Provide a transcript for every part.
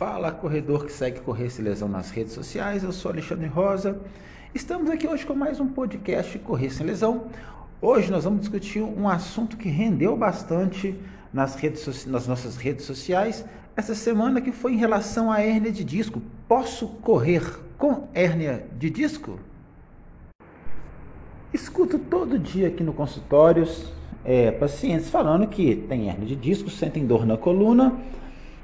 Fala corredor que segue Correr Sem Lesão nas redes sociais, eu sou Alexandre Rosa. Estamos aqui hoje com mais um podcast Correr Sem Lesão. Hoje nós vamos discutir um assunto que rendeu bastante nas, redes, nas nossas redes sociais essa semana, que foi em relação à hérnia de disco. Posso correr com hérnia de disco? Escuto todo dia aqui no consultórios é, pacientes falando que tem hérnia de disco, sentem dor na coluna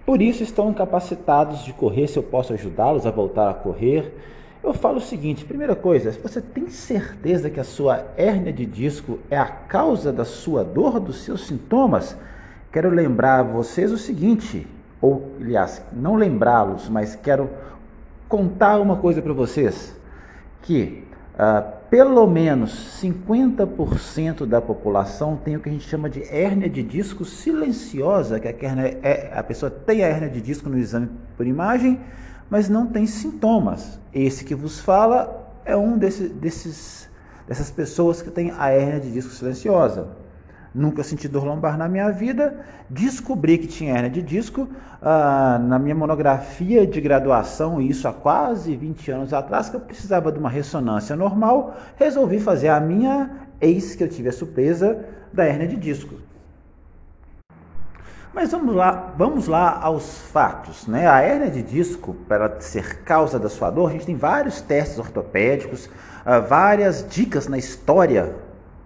por isso estão incapacitados de correr, se eu posso ajudá-los a voltar a correr. Eu falo o seguinte: primeira coisa, se você tem certeza que a sua hérnia de disco é a causa da sua dor, dos seus sintomas, quero lembrar a vocês o seguinte, ou aliás, não lembrá-los, mas quero contar uma coisa para vocês: que uh, pelo menos 50% da população tem o que a gente chama de hérnia de disco silenciosa, que a, hérnia é, a pessoa tem a hérnia de disco no exame por imagem, mas não tem sintomas. Esse que vos fala é um desse, desses, dessas pessoas que tem a hérnia de disco silenciosa nunca senti dor lombar na minha vida. Descobri que tinha hernia de disco ah, na minha monografia de graduação, isso há quase 20 anos atrás, que eu precisava de uma ressonância normal. Resolvi fazer a minha, eis que eu tive a surpresa da hernia de disco. Mas vamos lá, vamos lá aos fatos. Né? A hernia de disco, para ser causa da sua dor, a gente tem vários testes ortopédicos, ah, várias dicas na história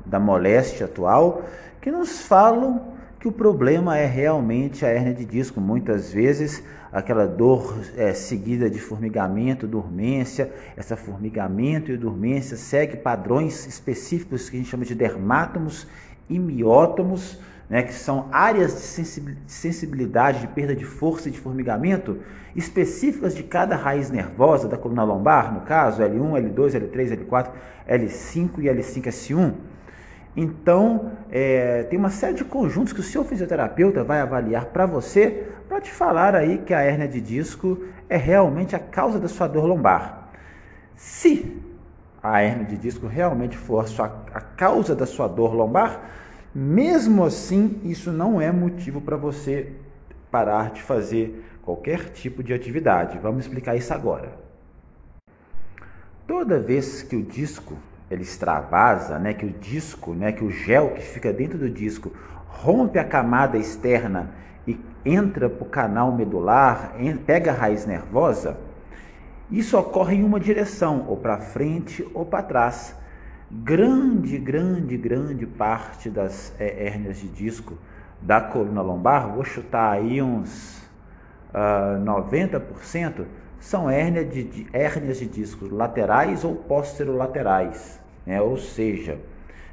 da moléstia atual que nos falam que o problema é realmente a hérnia de disco. Muitas vezes aquela dor é, seguida de formigamento, dormência, essa formigamento e dormência segue padrões específicos que a gente chama de dermátomos e miótomos, né, que são áreas de sensibilidade, de perda de força e de formigamento específicas de cada raiz nervosa da coluna lombar, no caso L1, L2, L3, L4, L5 e L5S1. Então, é, tem uma série de conjuntos que o seu fisioterapeuta vai avaliar para você, para te falar aí que a hérnia de disco é realmente a causa da sua dor lombar. Se a hérnia de disco realmente for a, sua, a causa da sua dor lombar, mesmo assim, isso não é motivo para você parar de fazer qualquer tipo de atividade. Vamos explicar isso agora. Toda vez que o disco ele extravasa, né, que o disco, né, que o gel que fica dentro do disco rompe a camada externa e entra para o canal medular, pega a raiz nervosa, isso ocorre em uma direção, ou para frente ou para trás. Grande, grande, grande parte das é, hérnias de disco da coluna lombar, vou chutar aí uns uh, ah, 90%, são hérnias de, de, hérnias de discos laterais ou posterolaterais né? ou seja,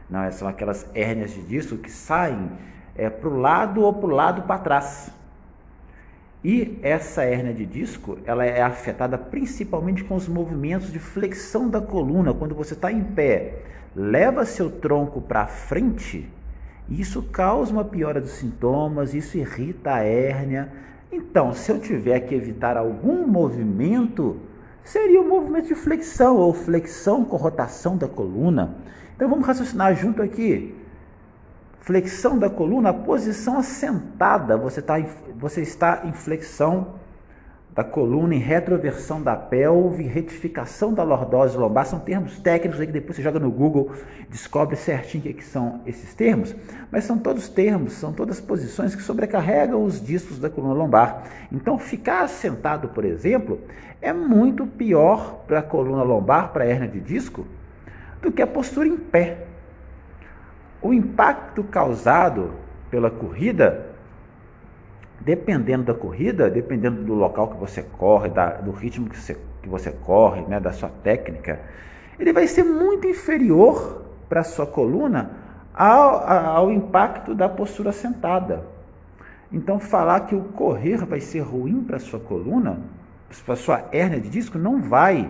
não, são aquelas hérnias de disco que saem é, para o lado ou para o lado para trás. E essa hérnia de disco, ela é afetada principalmente com os movimentos de flexão da coluna. Quando você está em pé, leva seu tronco para frente, isso causa uma piora dos sintomas, isso irrita a hérnia. Então, se eu tiver que evitar algum movimento seria o movimento de flexão ou flexão com rotação da coluna. Então vamos raciocinar junto aqui. Flexão da coluna, posição assentada, você, tá, você está em flexão da coluna, em retroversão da pelve, retificação da lordose lombar, são termos técnicos aí que depois você joga no Google, descobre certinho o que, é que são esses termos, mas são todos termos, são todas posições que sobrecarregam os discos da coluna lombar. Então, ficar assentado, por exemplo, é muito pior para a coluna lombar, para a hernia de disco, do que a postura em pé. O impacto causado pela corrida dependendo da corrida, dependendo do local que você corre, da, do ritmo que você, que você corre, né, da sua técnica, ele vai ser muito inferior para a sua coluna ao, ao impacto da postura sentada. Então, falar que o correr vai ser ruim para a sua coluna, para a sua hérnia de disco, não vai.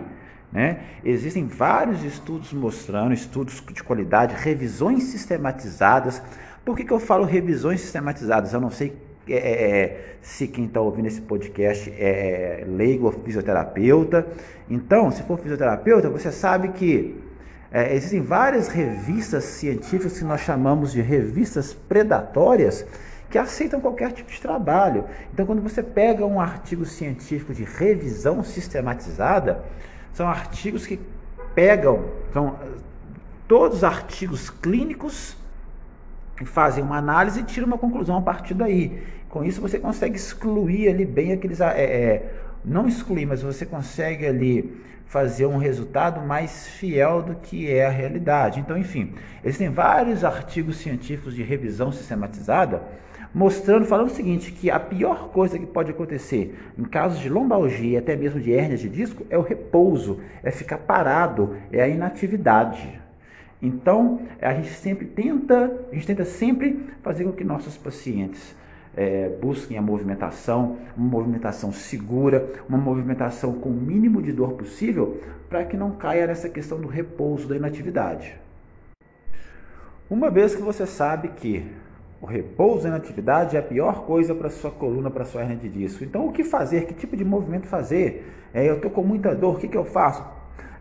Né? Existem vários estudos mostrando, estudos de qualidade, revisões sistematizadas. Por que, que eu falo revisões sistematizadas? Eu não sei é, é, é, se quem está ouvindo esse podcast é leigo ou fisioterapeuta. Então, se for fisioterapeuta, você sabe que é, existem várias revistas científicas que nós chamamos de revistas predatórias que aceitam qualquer tipo de trabalho. Então, quando você pega um artigo científico de revisão sistematizada, são artigos que pegam são todos os artigos clínicos e fazem uma análise e tiram uma conclusão a partir daí. Com isso, você consegue excluir ali bem aqueles. É, é, não excluir, mas você consegue ali fazer um resultado mais fiel do que é a realidade. Então, enfim, existem vários artigos científicos de revisão sistematizada mostrando, falando o seguinte, que a pior coisa que pode acontecer em casos de lombalgia e até mesmo de hérnia de disco é o repouso, é ficar parado, é a inatividade. Então, a gente sempre tenta, a gente tenta sempre fazer com que nossos pacientes é, busquem a movimentação, uma movimentação segura, uma movimentação com o mínimo de dor possível, para que não caia nessa questão do repouso, da inatividade. Uma vez que você sabe que o repouso e inatividade é a pior coisa para sua coluna, para sua hernia de disco. Então, o que fazer? Que tipo de movimento fazer? É, eu estou com muita dor, o que, que eu faço?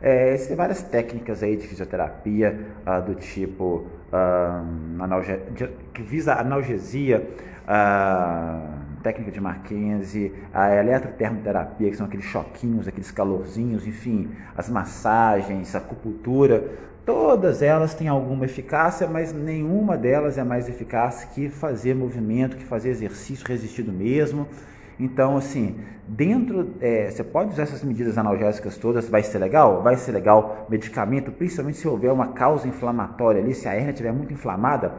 É, existem várias técnicas aí de fisioterapia uh, do tipo uh, que visa analgesia, uh, técnica de Mackenzie, a eletrotermoterapia, que são aqueles choquinhos, aqueles calorzinhos, enfim, as massagens, a acupuntura, todas elas têm alguma eficácia, mas nenhuma delas é mais eficaz que fazer movimento, que fazer exercício resistido mesmo. Então, assim, dentro, é, você pode usar essas medidas analgésicas todas, vai ser legal? Vai ser legal. Medicamento, principalmente se houver uma causa inflamatória ali, se a hernia estiver muito inflamada,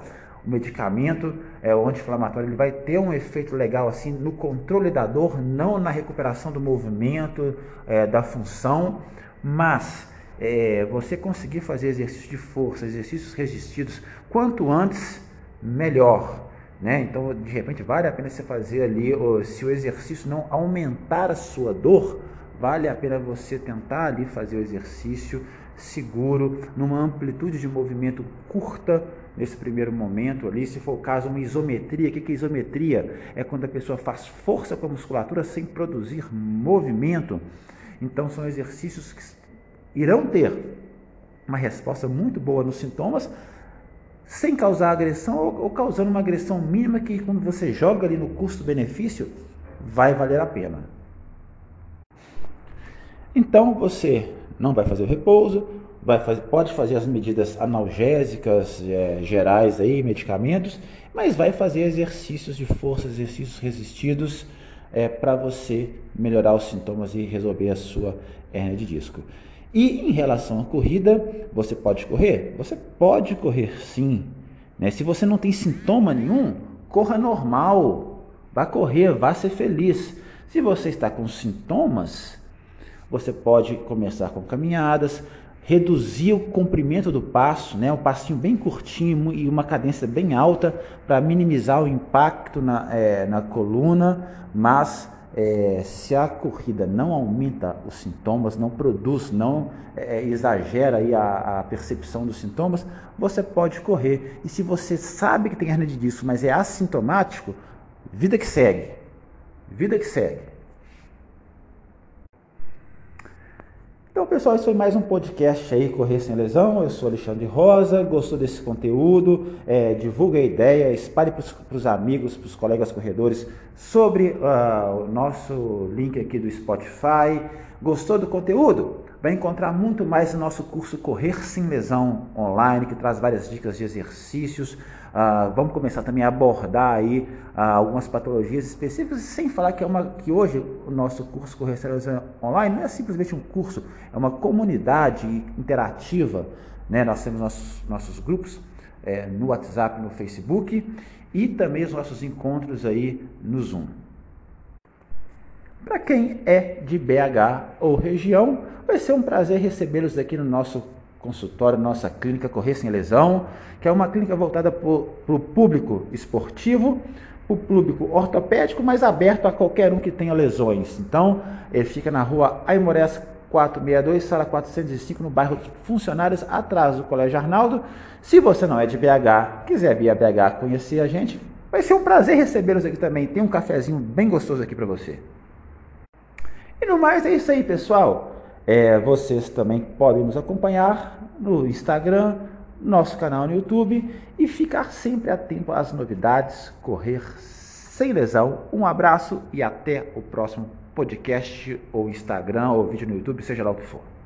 o medicamento é, o anti-inflamatório ele vai ter um efeito legal assim no controle da dor, não na recuperação do movimento, é, da função, mas é, você conseguir fazer exercícios de força, exercícios resistidos, quanto antes, melhor. Né? Então, de repente, vale a pena você fazer ali, se o exercício não aumentar a sua dor, vale a pena você tentar ali fazer o exercício seguro, numa amplitude de movimento curta nesse primeiro momento ali. Se for o caso, uma isometria. O que é isometria? É quando a pessoa faz força com a musculatura sem produzir movimento. Então, são exercícios que irão ter uma resposta muito boa nos sintomas, sem causar agressão ou, ou causando uma agressão mínima que quando você joga ali no custo-benefício, vai valer a pena. Então você não vai fazer o repouso, fazer, pode fazer as medidas analgésicas é, gerais aí, medicamentos, mas vai fazer exercícios de força, exercícios resistidos é, para você melhorar os sintomas e resolver a sua hernia de disco. E em relação à corrida, você pode correr? Você pode correr sim. Né? Se você não tem sintoma nenhum, corra normal. Vá correr, vá ser feliz. Se você está com sintomas, você pode começar com caminhadas, reduzir o comprimento do passo, né, um passinho bem curtinho e uma cadência bem alta para minimizar o impacto na, é, na coluna, mas é, se a corrida não aumenta os sintomas, não produz, não é, exagera aí a, a, percepção dos sintomas, você pode correr. E se você sabe que tem hernia de disco, mas é assintomático, vida que segue. Vida que segue. Então, pessoal, esse foi mais um podcast aí, Correr Sem Lesão. Eu sou Alexandre Rosa, gostou desse conteúdo? É, divulga a ideia, espalhe para os amigos, para os colegas corredores sobre uh, o nosso link aqui do Spotify. Gostou do conteúdo? Vai encontrar muito mais no nosso curso Correr Sem Lesão online, que traz várias dicas de exercícios, ah, vamos começar também a abordar aí ah, algumas patologias específicas, sem falar que, é uma, que hoje o nosso curso Correção Online não é simplesmente um curso, é uma comunidade interativa. Né? Nós temos nossos, nossos grupos é, no WhatsApp, no Facebook e também os nossos encontros aí no Zoom. Para quem é de BH ou região, vai ser um prazer recebê-los aqui no nosso consultório, nossa clínica Correr Sem Lesão, que é uma clínica voltada para o público esportivo, o público ortopédico, mas aberto a qualquer um que tenha lesões. Então, ele fica na rua Aimorés 462, sala 405, no bairro Funcionários, atrás do Colégio Arnaldo. Se você não é de BH, quiser vir a BH conhecer a gente, vai ser um prazer recebê-los aqui também. Tem um cafezinho bem gostoso aqui para você. E no mais é isso aí, pessoal. É, vocês também podem nos acompanhar no Instagram, nosso canal no YouTube e ficar sempre atento às novidades, correr sem lesão. Um abraço e até o próximo podcast ou Instagram ou vídeo no YouTube, seja lá o que for.